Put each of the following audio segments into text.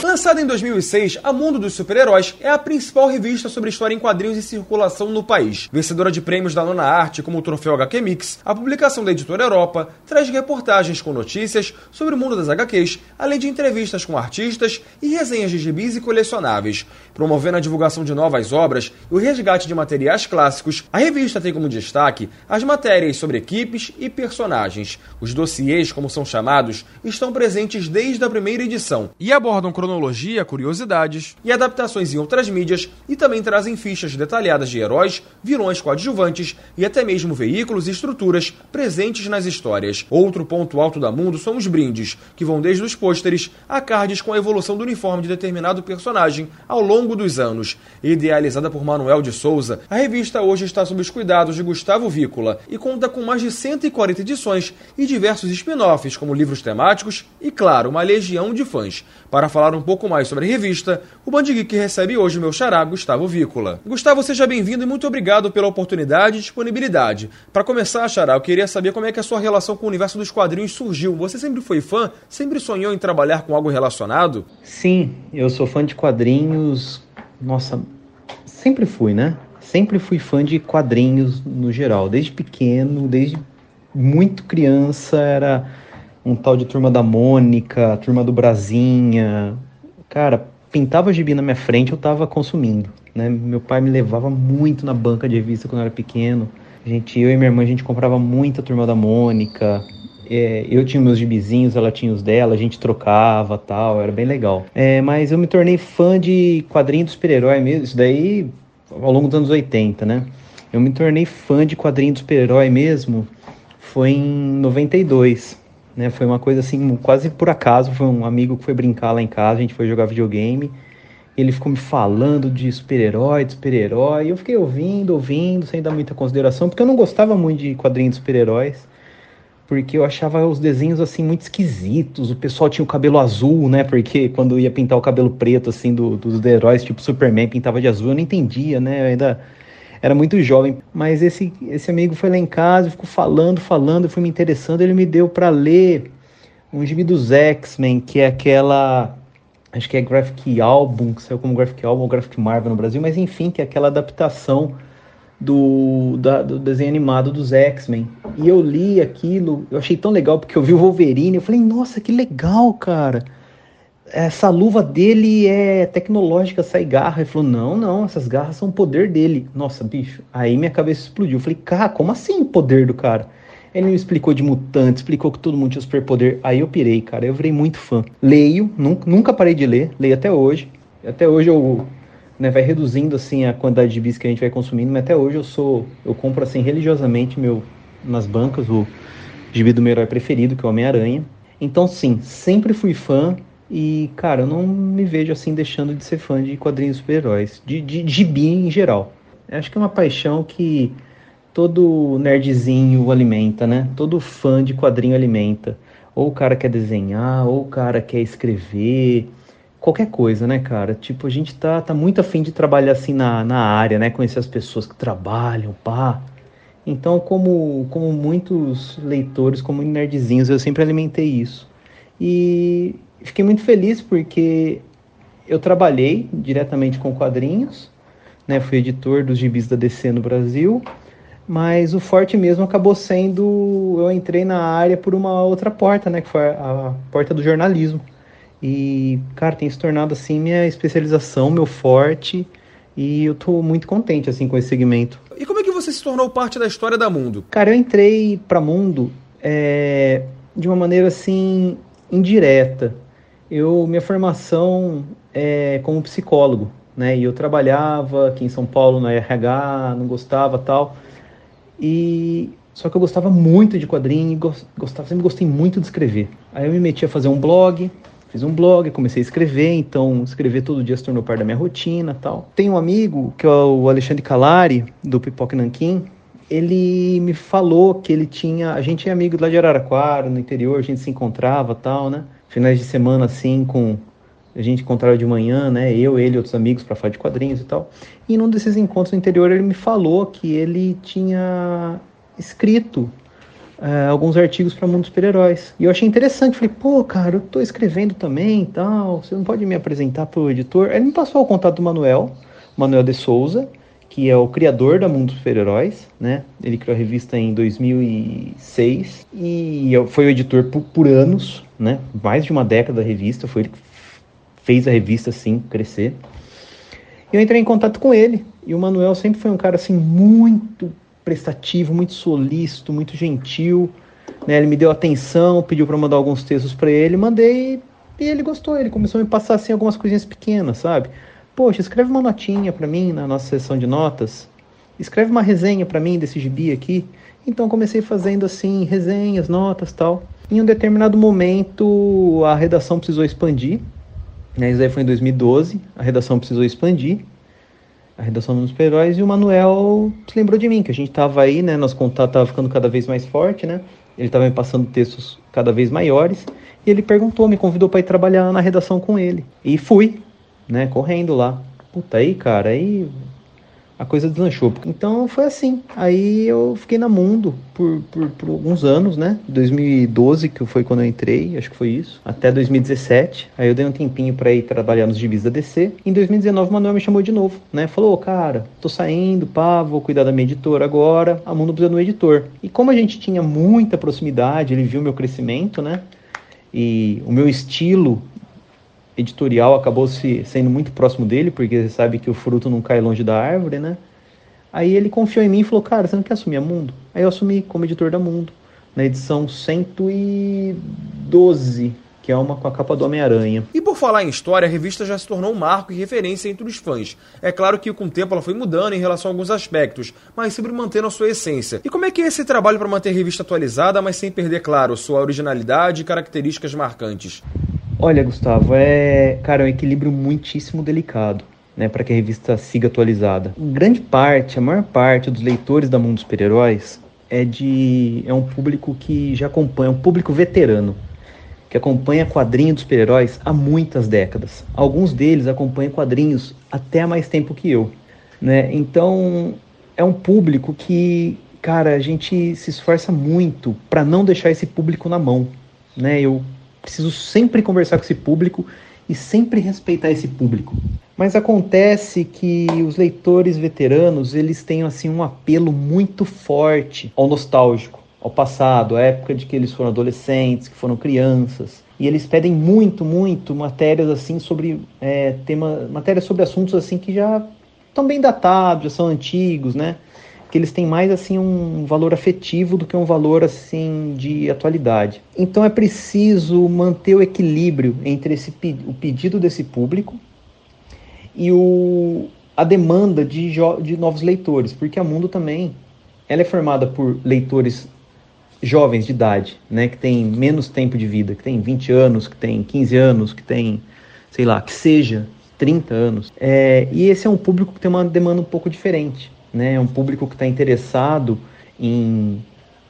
Lançada em 2006, a Mundo dos Super-Heróis é a principal revista sobre história em quadrinhos em circulação no país. Vencedora de prêmios da Nona Arte, como o Troféu HQ Mix, a publicação da editora Europa traz reportagens com notícias sobre o mundo das HQs, além de entrevistas com artistas e resenhas de gibis e colecionáveis. Promovendo a divulgação de novas obras e o resgate de materiais clássicos, a revista tem como destaque as matérias sobre equipes e personagens. Os dossiês, como são chamados, estão presentes desde a primeira edição e abordam cronologia, curiosidades e adaptações em outras mídias e também trazem fichas detalhadas de heróis, vilões coadjuvantes e até mesmo veículos e estruturas presentes nas histórias. Outro ponto alto da Mundo são os brindes, que vão desde os pôsteres a cards com a evolução do uniforme de determinado personagem ao longo dos anos. Idealizada por Manuel de Souza, a revista hoje está sob os cuidados de Gustavo Vícola e conta com mais de 140 edições e diversos spin-offs, como livros temáticos e, claro, uma legião de fãs. Para falar um pouco mais sobre a revista, o Band Geek recebe hoje meu xará, Gustavo Vícola. Gustavo, seja bem-vindo e muito obrigado pela oportunidade e disponibilidade. Para começar, xará, eu queria saber como é que a sua relação com o universo dos quadrinhos surgiu. Você sempre foi fã? Sempre sonhou em trabalhar com algo relacionado? Sim, eu sou fã de quadrinhos. Nossa, sempre fui, né? Sempre fui fã de quadrinhos no geral, desde pequeno, desde muito criança, era um tal de Turma da Mônica, Turma do Brasinha. Cara, pintava gibi na minha frente, eu tava consumindo, né? Meu pai me levava muito na banca de revista quando eu era pequeno. A gente, eu e minha irmã, a gente comprava muita Turma da Mônica. É, eu tinha meus gibizinhos, ela tinha os dela, a gente trocava tal, era bem legal. É, mas eu me tornei fã de quadrinhos do super-herói mesmo, isso daí ao longo dos anos 80, né? Eu me tornei fã de quadrinhos do super-herói mesmo, foi em 92, né? Foi uma coisa assim, quase por acaso, foi um amigo que foi brincar lá em casa, a gente foi jogar videogame, ele ficou me falando de super-herói, de super-herói, eu fiquei ouvindo, ouvindo, sem dar muita consideração, porque eu não gostava muito de quadrinhos de super-heróis, porque eu achava os desenhos assim muito esquisitos. O pessoal tinha o cabelo azul, né? Porque quando ia pintar o cabelo preto assim do, dos heróis, tipo Superman, pintava de azul, eu não entendia, né? Eu ainda era muito jovem, mas esse esse amigo foi lá em casa, ficou falando, falando, eu fui me interessando, ele me deu para ler um gibi dos X-Men, que é aquela acho que é Graphic Album, que saiu como Graphic Album ou Graphic Marvel no Brasil, mas enfim, que é aquela adaptação do, da, do desenho animado dos X-Men. E eu li aquilo, eu achei tão legal, porque eu vi o Wolverine, eu falei, nossa, que legal, cara. Essa luva dele é tecnológica, sai garra. Ele falou, não, não, essas garras são poder dele. Nossa, bicho, aí minha cabeça explodiu. Eu falei, cara, como assim poder do cara? Ele me explicou de mutante, explicou que todo mundo tinha superpoder. Aí eu pirei, cara, eu virei muito fã. Leio, nunca, nunca parei de ler, leio até hoje. Até hoje eu né, vai reduzindo assim a quantidade de bis que a gente vai consumindo, mas até hoje eu sou eu compro assim religiosamente meu nas bancas o gibi do meu herói preferido, que é o Homem-Aranha. Então sim, sempre fui fã e cara, eu não me vejo assim deixando de ser fã de quadrinhos super-heróis, de, de, de gibi em geral. Eu acho que é uma paixão que todo nerdzinho alimenta, né? Todo fã de quadrinho alimenta. Ou o cara quer desenhar, ou o cara quer escrever, qualquer coisa, né, cara? Tipo, a gente tá, tá muito afim de trabalhar assim na, na área, né? Conhecer as pessoas que trabalham, pá. Então, como, como muitos leitores, como nerdzinhos, eu sempre alimentei isso. E fiquei muito feliz porque eu trabalhei diretamente com quadrinhos, né? Fui editor dos gibis da DC no Brasil, mas o forte mesmo acabou sendo eu entrei na área por uma outra porta, né? Que foi a porta do jornalismo. E, cara, tem se tornado assim minha especialização, meu forte. E eu tô muito contente assim com esse segmento. E como é que você se tornou parte da história da Mundo? Cara, eu entrei para Mundo é, de uma maneira assim indireta. Eu minha formação é como psicólogo, né? E eu trabalhava aqui em São Paulo na RH, não gostava tal. E só que eu gostava muito de quadrinho, gostava, sempre gostei muito de escrever. Aí eu me meti a fazer um blog, Fiz um blog, comecei a escrever, então escrever todo dia se tornou parte da minha rotina tal. Tem um amigo, que é o Alexandre Calari, do Pipoca Nanquim, ele me falou que ele tinha. A gente é amigo lá de Araraquara, no interior, a gente se encontrava tal, né? Finais de semana assim, com. A gente encontrava de manhã, né? Eu, ele e outros amigos para falar de quadrinhos e tal. E num desses encontros no interior ele me falou que ele tinha escrito uh, alguns artigos para Mundo Super-Heróis. E eu achei interessante, falei, pô, cara, eu tô escrevendo também e tal, você não pode me apresentar pro editor? Aí ele me passou o contato do Manuel, Manuel de Souza, que é o criador da Mundo Super-Heróis, né? Ele criou a revista em 2006 e foi o editor por, por, anos, né? Mais de uma década da revista, foi ele que fez a revista assim crescer. Eu entrei em contato com ele e o Manuel sempre foi um cara assim muito prestativo, muito solícito, muito gentil. Né? Ele me deu atenção, pediu para mandar alguns textos para ele, mandei e ele gostou. Ele começou a me passar assim algumas coisinhas pequenas, sabe? Poxa, escreve uma notinha para mim na nossa sessão de notas. Escreve uma resenha para mim desse gibi aqui. Então comecei fazendo assim resenhas, notas, tal. Em um determinado momento a redação precisou expandir. Né? Isso aí foi em 2012. A redação precisou expandir a redação dos super-heróis, e o Manuel se lembrou de mim, que a gente tava aí, né, nosso contato tava ficando cada vez mais forte, né, ele tava me passando textos cada vez maiores, e ele perguntou, me convidou para ir trabalhar na redação com ele, e fui, né, correndo lá. Puta, aí, cara, aí a coisa deslanchou. Então foi assim. Aí eu fiquei na Mundo por, por, por, alguns anos, né? 2012, que foi quando eu entrei, acho que foi isso, até 2017. Aí eu dei um tempinho para ir trabalhar nos da DC. Em 2019, o Manuel me chamou de novo, né? Falou, cara, tô saindo, pá, vou cuidar da minha editora agora. A Mundo precisa de um editor. E como a gente tinha muita proximidade, ele viu meu crescimento, né? E o meu estilo editorial acabou se sendo muito próximo dele, porque você sabe que o fruto não cai longe da árvore, né? Aí ele confiou em mim e falou: Cara, você não quer assumir a Mundo? Aí eu assumi como editor da Mundo, na edição 112, que é uma com a capa do Homem-Aranha. E por falar em história, a revista já se tornou um marco e referência entre os fãs. É claro que com o tempo ela foi mudando em relação a alguns aspectos, mas sempre mantendo a sua essência. E como é que é esse trabalho para manter a revista atualizada, mas sem perder, claro, sua originalidade e características marcantes? Olha, Gustavo, é, cara, é um equilíbrio muitíssimo delicado. Né, para que a revista siga atualizada. Grande parte, a maior parte dos leitores da Mundo dos Super-Heróis é de é um público que já acompanha, é um público veterano, que acompanha quadrinhos dos super-heróis há muitas décadas. Alguns deles acompanham quadrinhos até há mais tempo que eu, né? Então, é um público que, cara, a gente se esforça muito para não deixar esse público na mão, né? Eu preciso sempre conversar com esse público e sempre respeitar esse público. Mas acontece que os leitores veteranos, eles têm assim um apelo muito forte ao nostálgico, ao passado, à época de que eles foram adolescentes, que foram crianças. E eles pedem muito, muito matérias assim sobre é, tema, matérias sobre assuntos assim que já estão bem datados, já são antigos, né? Que eles têm mais assim um valor afetivo do que um valor assim de atualidade. Então é preciso manter o equilíbrio entre esse, o pedido desse público e o, a demanda de, de novos leitores, porque a Mundo também ela é formada por leitores jovens de idade, né, que tem menos tempo de vida, que tem 20 anos, que tem 15 anos, que tem, sei lá, que seja 30 anos. É, e esse é um público que tem uma demanda um pouco diferente né? É um público que está interessado em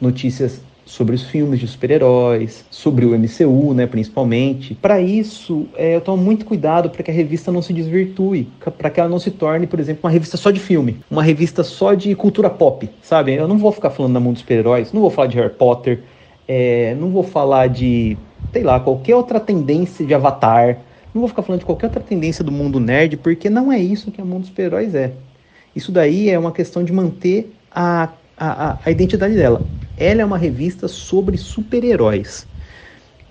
notícias sobre os filmes de super-heróis, sobre o MCU, né, principalmente. Para isso, é, eu tomo muito cuidado para que a revista não se desvirtue, para que ela não se torne, por exemplo, uma revista só de filme, uma revista só de cultura pop, sabe? Eu não vou ficar falando da mundo dos super-heróis, não vou falar de Harry Potter, é, não vou falar de, sei lá, qualquer outra tendência de Avatar, não vou ficar falando de qualquer outra tendência do mundo nerd, porque não é isso que a mundo dos super-heróis é. Isso daí é uma questão de manter a, a, a identidade dela. Ela é uma revista sobre super-heróis.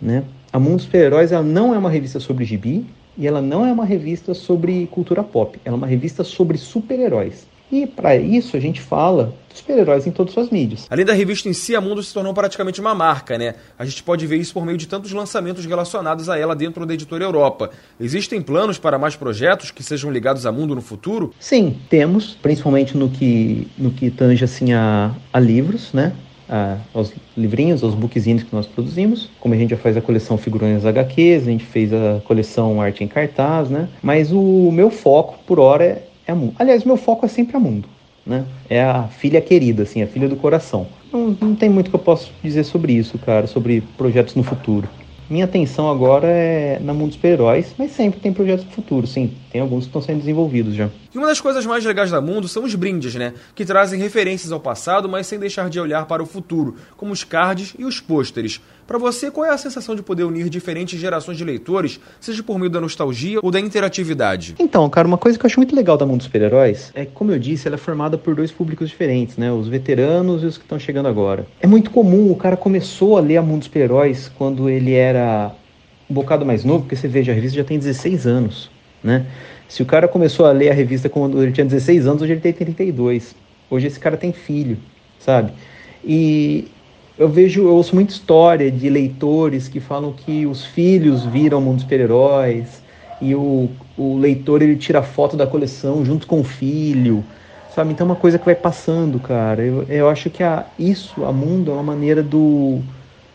Né? A Mundo Super-Heróis não é uma revista sobre gibi e ela não é uma revista sobre cultura pop. Ela é uma revista sobre super-heróis. E para isso a gente fala dos super-heróis em todas as suas mídias. Além da revista em si, a Mundo se tornou praticamente uma marca, né? A gente pode ver isso por meio de tantos lançamentos relacionados a ela dentro da editora Europa. Existem planos para mais projetos que sejam ligados a Mundo no futuro? Sim, temos, principalmente no que, no que tange assim a, a livros, né? A, aos livrinhos, aos bookzinhos que nós produzimos. Como a gente já faz a coleção Figurões HQs, a gente fez a coleção Arte em Cartaz, né? Mas o meu foco, por hora, é é mundo. Aliás, meu foco é sempre a mundo. Né? É a filha querida, assim, a filha do coração. Não, não tem muito que eu posso dizer sobre isso, cara, sobre projetos no futuro. Minha atenção agora é na mundo dos super-heróis, mas sempre tem projetos no futuro, sim. Tem alguns que estão sendo desenvolvidos já. E uma das coisas mais legais da Mundo são os brindes, né? Que trazem referências ao passado, mas sem deixar de olhar para o futuro, como os cards e os pôsteres. Para você, qual é a sensação de poder unir diferentes gerações de leitores, seja por meio da nostalgia ou da interatividade? Então, cara, uma coisa que eu acho muito legal da Mundo dos Super-Heróis é que, como eu disse, ela é formada por dois públicos diferentes, né? Os veteranos e os que estão chegando agora. É muito comum, o cara começou a ler a Mundo dos Super-Heróis quando ele era um bocado mais novo, porque você veja, a revista já tem 16 anos, né? Se o cara começou a ler a revista quando ele tinha 16 anos, hoje ele tem 32. Hoje esse cara tem filho, sabe? E eu vejo, eu ouço muita história de leitores que falam que os filhos viram o mundo super-heróis e o, o leitor ele tira foto da coleção junto com o filho, sabe? Então é uma coisa que vai passando, cara. Eu, eu acho que a, isso, a mundo, é uma maneira do,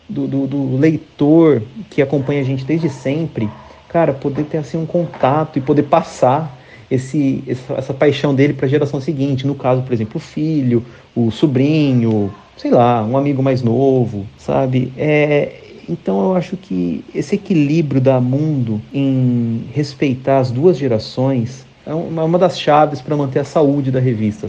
do, do, do leitor que acompanha a gente desde sempre, cara, poder ter assim um contato e poder passar esse, essa, essa paixão dele para a geração seguinte. No caso, por exemplo, o filho, o sobrinho, sei lá, um amigo mais novo, sabe? É, então eu acho que esse equilíbrio da mundo em respeitar as duas gerações é uma, uma das chaves para manter a saúde da revista.